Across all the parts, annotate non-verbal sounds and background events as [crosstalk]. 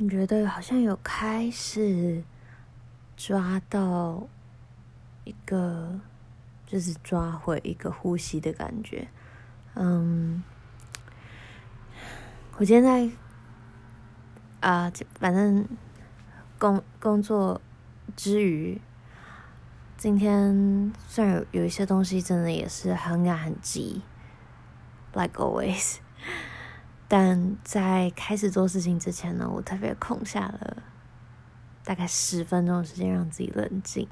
你觉得好像有开始抓到一个，就是抓回一个呼吸的感觉。嗯，我今天在啊、呃，反正工工作之余，今天虽然有有一些东西真的也是很赶很急，like always。[laughs] 但在开始做事情之前呢，我特别空下了大概十分钟的时间让自己冷静，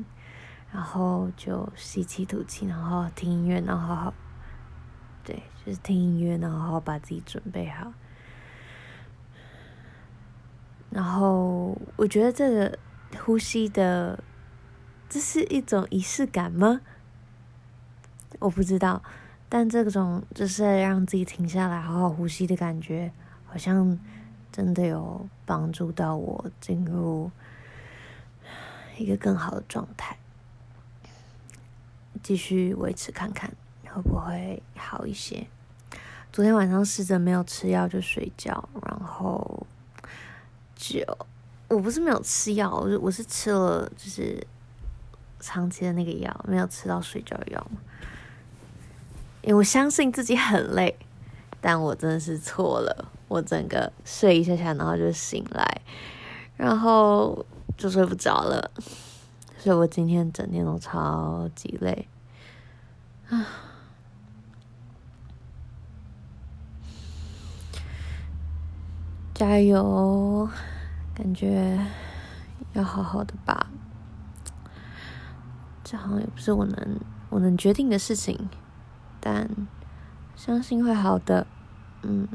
然后就吸气吐气，然后听音乐，然后好好，对，就是听音乐，然后好好把自己准备好。然后我觉得这个呼吸的，这是一种仪式感吗？我不知道。但这种就是让自己停下来，好好呼吸的感觉，好像真的有帮助到我进入一个更好的状态。继续维持看看会不会好一些。昨天晚上试着没有吃药就睡觉，然后就我不是没有吃药，我是我是吃了就是长期的那个药，没有吃到睡觉药嘛。因为我相信自己很累，但我真的是错了。我整个睡一下下，然后就醒来，然后就睡不着了。所以我今天整天都超级累啊！加油，感觉要好好的吧。这好像也不是我能我能决定的事情。但相信会好的，嗯。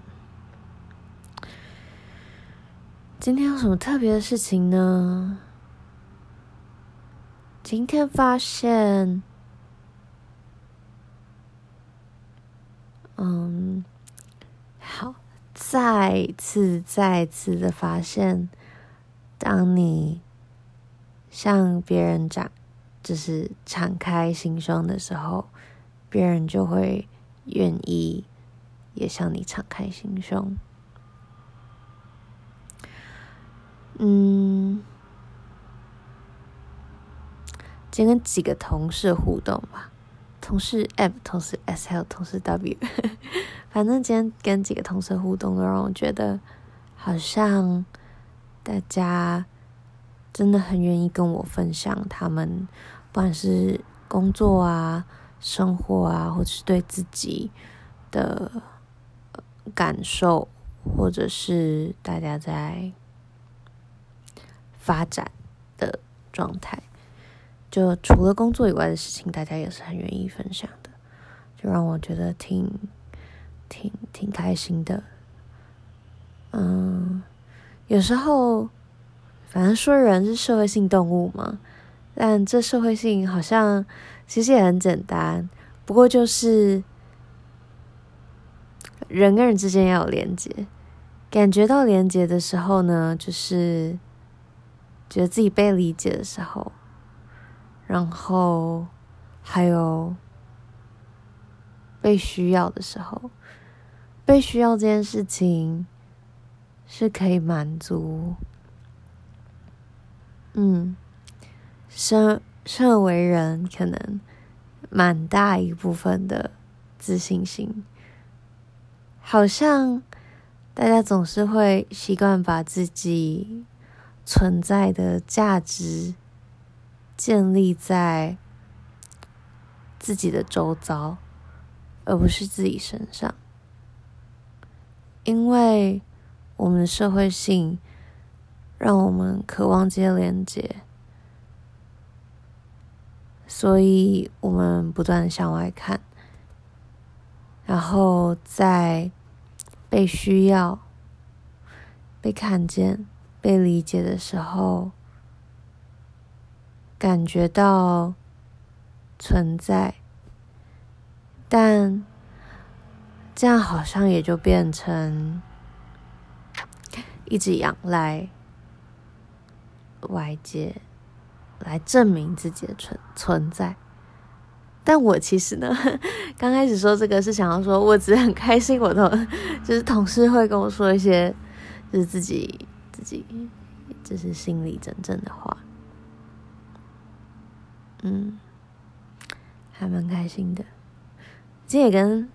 今天有什么特别的事情呢？今天发现，嗯，好，再次、再次的发现，当你向别人讲，就是敞开心胸的时候。别人就会愿意也向你敞开心胸。嗯，今天跟几个同事互动吧，同事 M、同事 S 还有同事 W，[laughs] 反正今天跟几个同事互动，都让我觉得好像大家真的很愿意跟我分享他们，不管是工作啊。生活啊，或者是对自己的感受，或者是大家在发展的状态，就除了工作以外的事情，大家也是很愿意分享的，就让我觉得挺挺挺开心的。嗯，有时候反正说人是社会性动物嘛，但这社会性好像。其实也很简单，不过就是人跟人之间要有连接，感觉到连接的时候呢，就是觉得自己被理解的时候，然后还有被需要的时候，被需要这件事情是可以满足，嗯，生。生而为人，可能蛮大一部分的自信心，好像大家总是会习惯把自己存在的价值建立在自己的周遭，而不是自己身上，因为我们的社会性让我们渴望这些连接。所以我们不断向外看，然后在被需要、被看见、被理解的时候，感觉到存在，但这样好像也就变成一直仰赖外界。来证明自己的存存在，但我其实呢，[laughs] 刚开始说这个是想要说，我只是很开心，我的就是同事会跟我说一些，就是自己自己，这是心里真正的话。嗯，还蛮开心的。今天也跟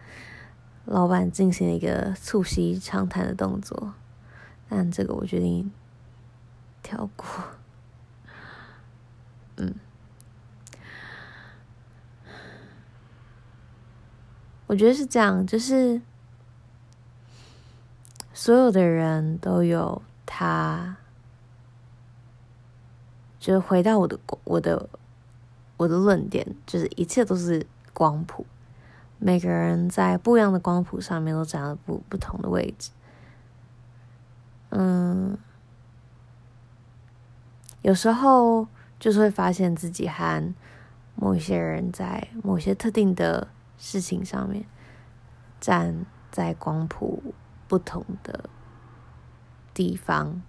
[laughs] 老板进行了一个促膝长谈的动作，但这个我决定跳过。嗯，我觉得是这样，就是所有的人都有他。就是回到我的我的我的论点，就是一切都是光谱，每个人在不一样的光谱上面都站了不不同的位置。嗯，有时候就是会发现自己和某些人在某些特定的事情上面站在光谱不同的地方。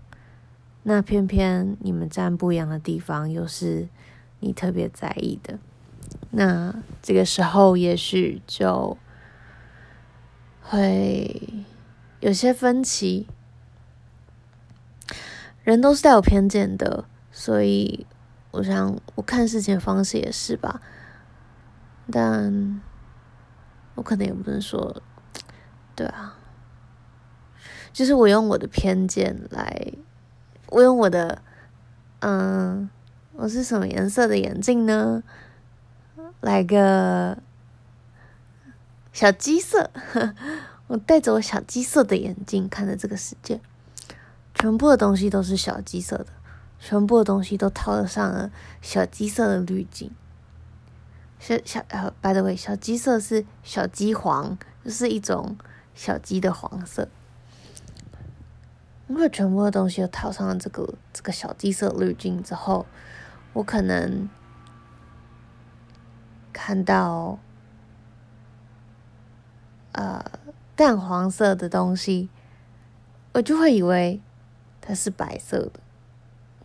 那偏偏你们站不一样的地方，又是你特别在意的，那这个时候也许就会有些分歧。人都是带有偏见的，所以我想我看事情的方式也是吧。但我可能也不能说，对啊，就是我用我的偏见来。我用我的，嗯，我是什么颜色的眼镜呢？来个小鸡色，[laughs] 我戴着我小鸡色的眼镜看着这个世界，全部的东西都是小鸡色的，全部的东西都套上了小鸡色的滤镜。小小呃，by the way，小鸡色是小鸡黄，就是一种小鸡的黄色。如果全部的东西都套上了这个这个小鸡色滤镜之后，我可能看到呃淡黄色的东西，我就会以为它是白色的，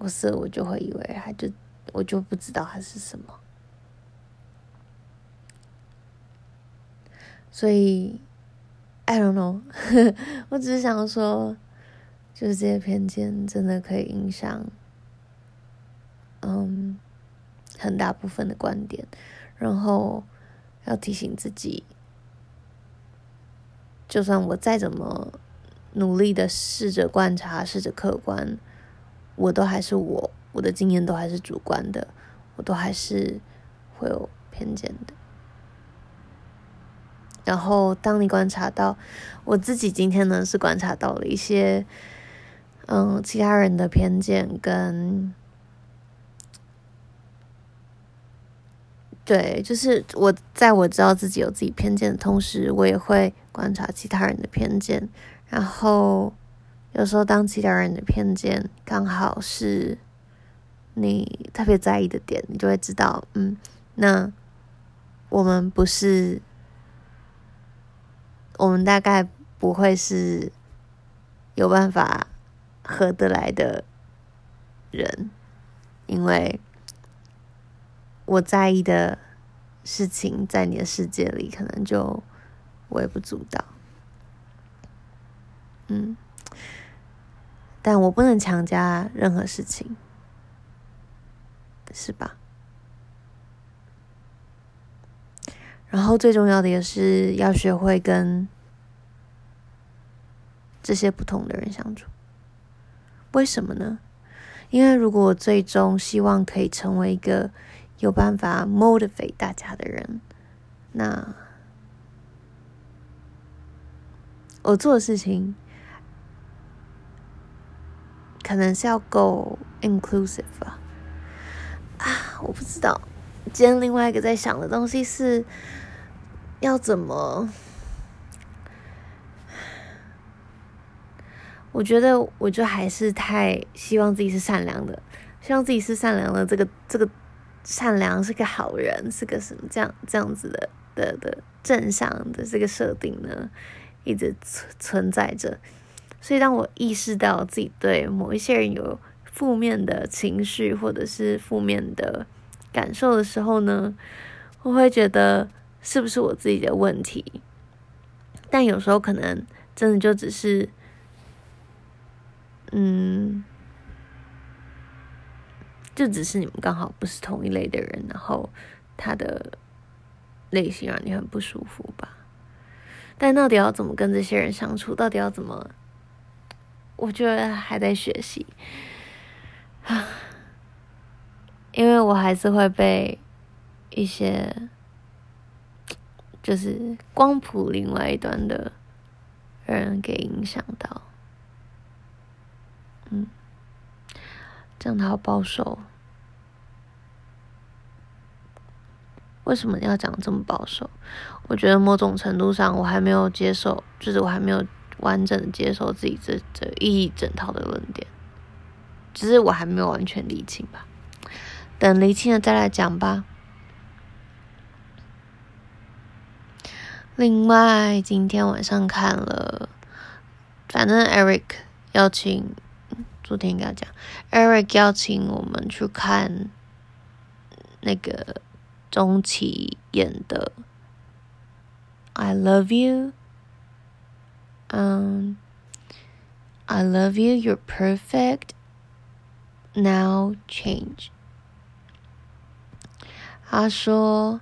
不是我就会以为它就我就不知道它是什么，所以 I don't know，[laughs] 我只是想说。就是这些偏见真的可以影响，嗯，很大部分的观点，然后要提醒自己，就算我再怎么努力的试着观察、试着客观，我都还是我，我的经验都还是主观的，我都还是会有偏见的。然后，当你观察到，我自己今天呢是观察到了一些。嗯，其他人的偏见跟，对，就是我在我知道自己有自己偏见的同时，我也会观察其他人的偏见。然后有时候，当其他人的偏见刚好是你特别在意的点，你就会知道，嗯，那我们不是，我们大概不会是有办法。合得来的人，因为我在意的事情，在你的世界里可能就微不足道。嗯，但我不能强加任何事情，是吧？然后最重要的也是要学会跟这些不同的人相处。为什么呢？因为如果我最终希望可以成为一个有办法 motivate 大家的人，那我做的事情可能是要够 inclusive 吧。啊，我不知道。今天另外一个在想的东西是要怎么。我觉得，我就还是太希望自己是善良的，希望自己是善良的。这个这个善良是个好人，是个什么这样这样子的的的正向的这个设定呢，一直存存在着。所以，当我意识到自己对某一些人有负面的情绪或者是负面的感受的时候呢，我会觉得是不是我自己的问题？但有时候可能真的就只是。嗯，就只是你们刚好不是同一类的人，然后他的类型让你很不舒服吧。但到底要怎么跟这些人相处？到底要怎么？我觉得还在学习啊，[sighs] 因为我还是会被一些 [tsk] 就是光谱另外一端的人给影响到。嗯，这样他好保守。为什么要讲这么保守？我觉得某种程度上，我还没有接受，就是我还没有完整的接受自己这这一整套的论点，只是我还没有完全理清吧。等理清了再来讲吧。另外，今天晚上看了，反正 Eric 邀请。昨天跟他讲，Eric 邀请我们去看那个钟琪演的《I Love You》，嗯，《I Love You, You're Perfect, Now Change》。他说：“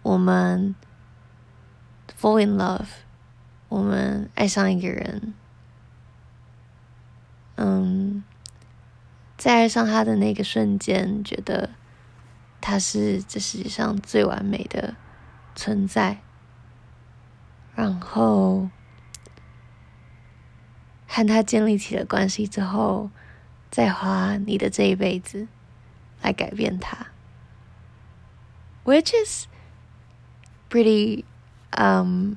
我们 fall in love，我们爱上一个人。”嗯，在爱上他的那个瞬间，觉得他是这世界上最完美的存在。然后和他建立起了关系之后，再花你的这一辈子来改变他，which is pretty um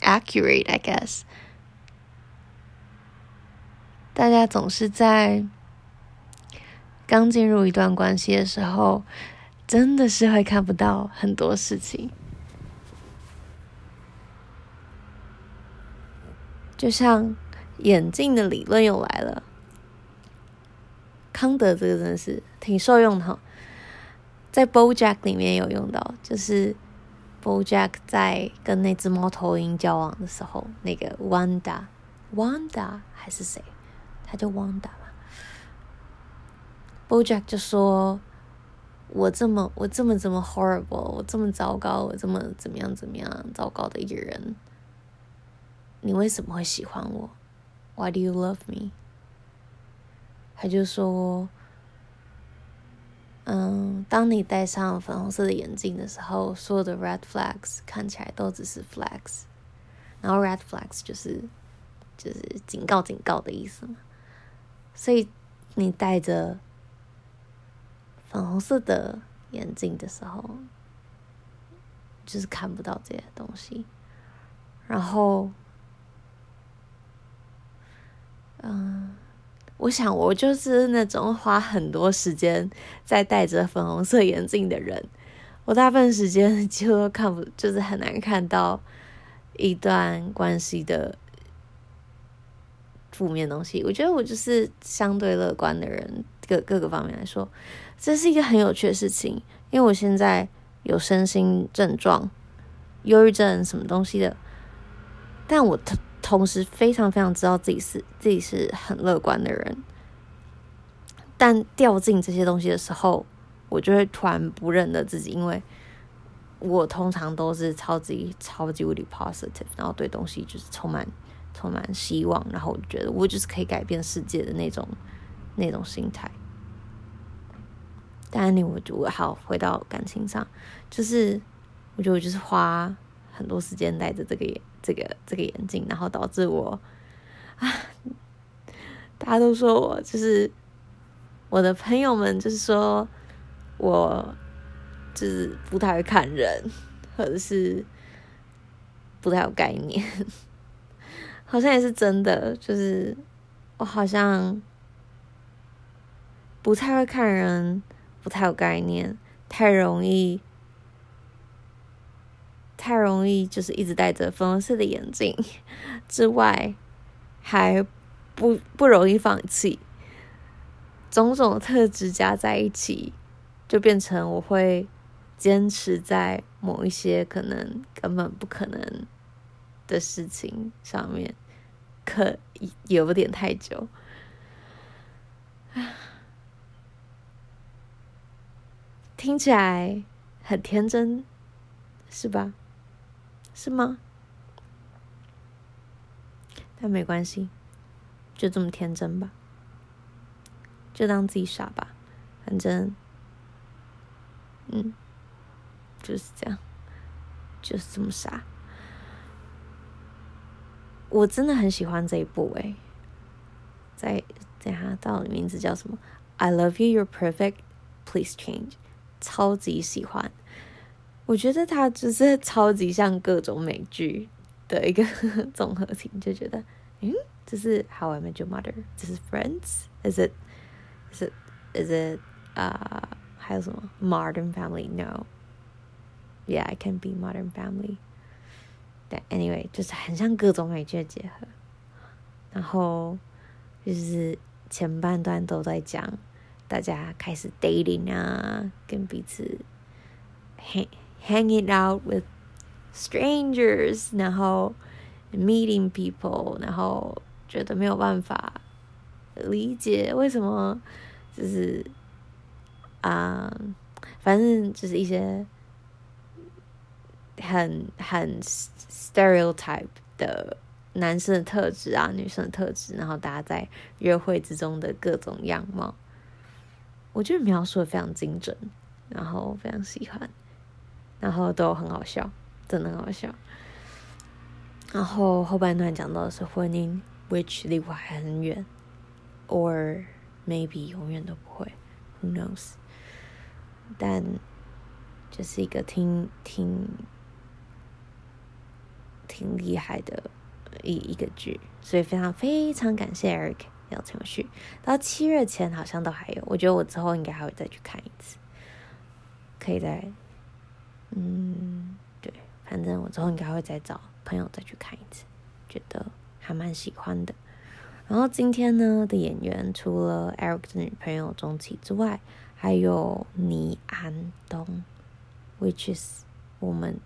accurate, I guess. 大家总是在刚进入一段关系的时候，真的是会看不到很多事情。就像眼镜的理论又来了，康德这个真的是挺受用的哈，在 BoJack 里面有用到，就是 BoJack 在跟那只猫头鹰交往的时候，那个 Wanda，Wanda 还是谁？他就 Wanda 嘛，BoJack 就说：“我这么我这么这么 horrible，我这么糟糕，我这么怎么样怎么样糟糕的一个人，你为什么会喜欢我？Why do you love me？” 他就说：“嗯，当你戴上粉红色的眼镜的时候，所有的 red flags 看起来都只是 flags，然后 red flags 就是就是警告警告的意思嘛。”所以，你戴着粉红色的眼镜的时候，就是看不到这些东西。然后，嗯，我想我就是那种花很多时间在戴着粉红色眼镜的人。我大部分时间 [laughs] 几乎都看不，就是很难看到一段关系的。负面东西，我觉得我就是相对乐观的人，各各个方面来说，这是一个很有趣的事情。因为我现在有身心症状，忧郁症什么东西的，但我特同时非常非常知道自己是自己是很乐观的人，但掉进这些东西的时候，我就会突然不认得自己，因为我通常都是超级超级无敌 positive，然后对东西就是充满。充满希望，然后我觉得我就是可以改变世界的那种那种心态。但你，我就好回到感情上，就是我觉得我就是花很多时间带着这个眼这个这个眼镜，然后导致我啊，大家都说我就是我的朋友们，就是说我就是不太会看人，或者是不太有概念。好像也是真的，就是我好像不太会看人，不太有概念，太容易，太容易就是一直戴着粉红色的眼镜 [laughs] 之外，还不不容易放弃，种种特质加在一起，就变成我会坚持在某一些可能根本不可能的事情上面，可有点太久。听起来很天真，是吧？是吗？但没关系，就这么天真吧，就当自己傻吧，反正，嗯，就是这样，就是这么傻。我真的很喜欢这一部诶，在等下到底名字叫什么？I love you, you're perfect, please change。超级喜欢，我觉得它就是超级像各种美剧的一个综合体，就觉得，嗯，这是 How I Met Your Mother，这是 Friends，Is it，Is it，Is it，啊，还有什么 Modern Family？No，Yeah，I can be Modern Family。但 anyway，就是很像各种美剧的结合，然后就是前半段都在讲。大家开始 dating 啊，跟彼此嘿 hanging out with strangers，然后 meeting people，然后觉得没有办法理解为什么，就是啊、反正就是一些很很 stereotype 的男生的特质啊，女生的特质，然后大家在约会之中的各种样貌。我觉得描述的非常精准，然后非常喜欢，然后都很好笑，真的很好笑。然后后半段讲到的是婚姻，which 离我还很远，or maybe 永远都不会，who knows？但就是一个挺挺挺厉害的一一个剧，所以非常非常感谢 Eric。要程序到七月前好像都还有，我觉得我之后应该还会再去看一次，可以再，嗯，对，反正我之后应该会再找朋友再去看一次，觉得还蛮喜欢的。然后今天呢的演员除了 Eric 的女朋友钟琪之外，还有倪安东，which is 我们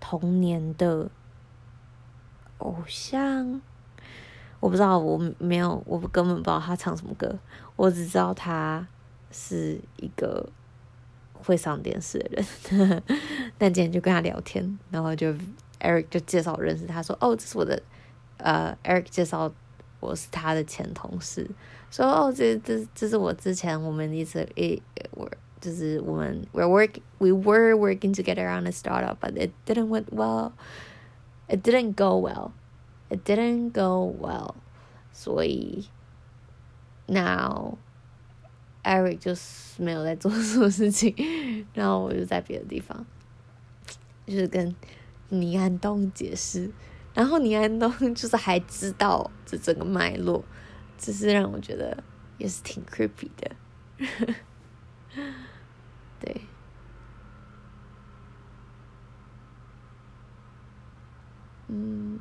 童年的偶像。我不知道，我没有，我根本不知道他唱什么歌。我只知道他是一个会上电视的人。但今天就跟他聊天，然后就 [laughs] Eric 就介绍我认识他，说：“哦，这是我的，呃，Eric 介绍我是他的前同事，说哦，这这这是我之前我们一直一我就是我们 we're work we were working together on a startup, but it didn't went well, it didn't go well.” It didn't go well，所以 now Eric 就是没有在做什么事情，[laughs] 然后我就在别的地方，就是跟倪安东解释，然后倪安东就是还知道这整个脉络，只是让我觉得也是挺 creepy 的，[laughs] 对，嗯。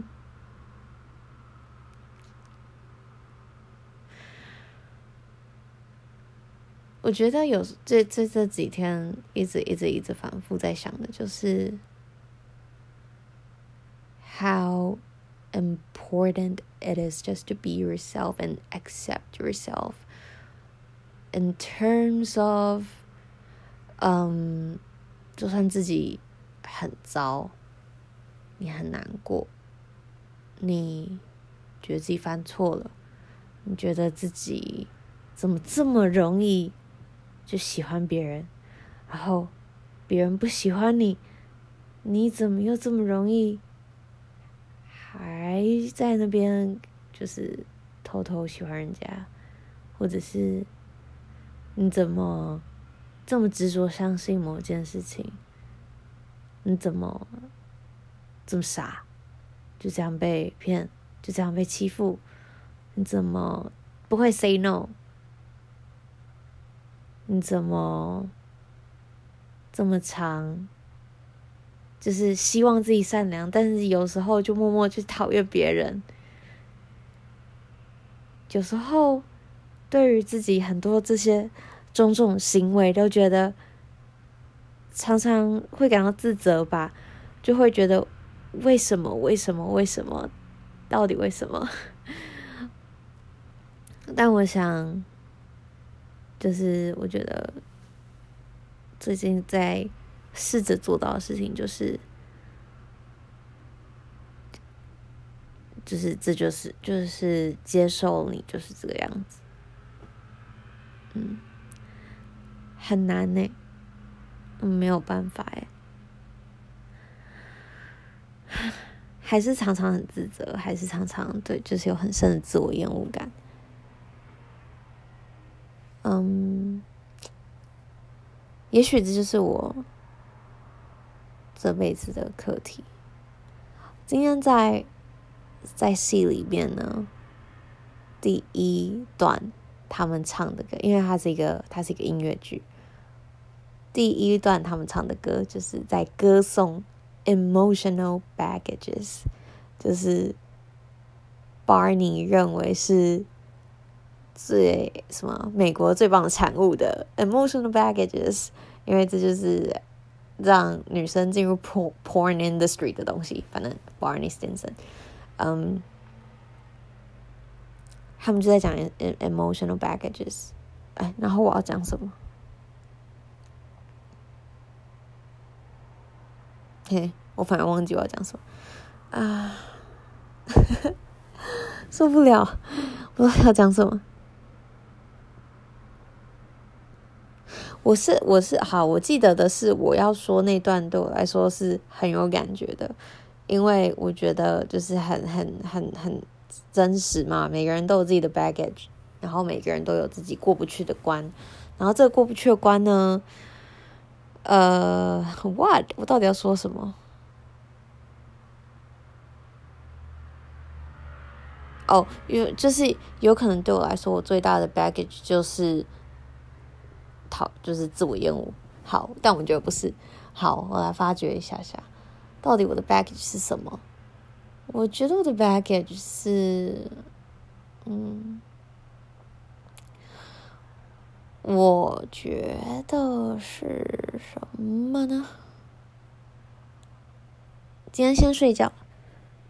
我觉得有这这这几天一直一直一直反复在想的就是 how important it is just to be yourself and accept yourself in terms of，嗯，就算自己很糟，你很难过，你觉得自己犯错了，你觉得自己怎么这么容易？就喜欢别人，然后别人不喜欢你，你怎么又这么容易还在那边就是偷偷喜欢人家，或者是你怎么这么执着相信某件事情？你怎么这么傻？就这样被骗，就这样被欺负？你怎么不会 say no？你怎么这么长？就是希望自己善良，但是有时候就默默去讨厌别人。有时候对于自己很多这些种种行为，都觉得常常会感到自责吧，就会觉得为什么？为什么？为什么？到底为什么？[laughs] 但我想，就是我觉得最近在试着做到的事情，就是，就是这就是就是接受你就是这个样子，嗯，很难呢，没有办法哎。[sighs] 还是常常很自责，还是常常对，就是有很深的自我厌恶感。嗯，也许这就是我这辈子的课题。今天在在戏里面呢，第一段他们唱的歌，因为它是一个它是一个音乐剧，第一段他们唱的歌就是在歌颂。Emotional baggages，就是 Barney 认为是最什么美国最棒的产物的 emotional baggages，因为这就是让女生进入 porn porn industry 的东西。反正 Barney Stinson，嗯，他们就在讲 emotional baggages。哎，然后我要讲什么？嘿，我反而忘记我要讲什么啊！受不了，不知道要讲什么。我是我是好，我记得的是我要说那段对我来说是很有感觉的，因为我觉得就是很很很很真实嘛。每个人都有自己的 baggage，然后每个人都有自己过不去的关，然后这个过不去的关呢？呃，what？我到底要说什么？哦，有就是有可能对我来说，我最大的 baggage 就是讨，就是自我厌恶。好，但我觉得不是。好，我来发掘一下下，到底我的 baggage 是什么？我觉得我的 baggage 是，嗯。我觉得是什么呢？今天先睡觉，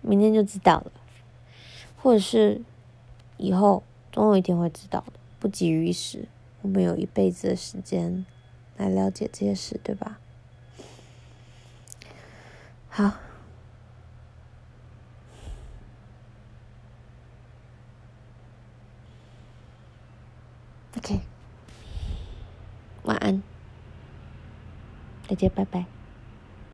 明天就知道了。或者是以后总有一天会知道的，不急于一时。我们有一辈子的时间来了解这些事，对吧？好，OK。晚安，大家，拜拜。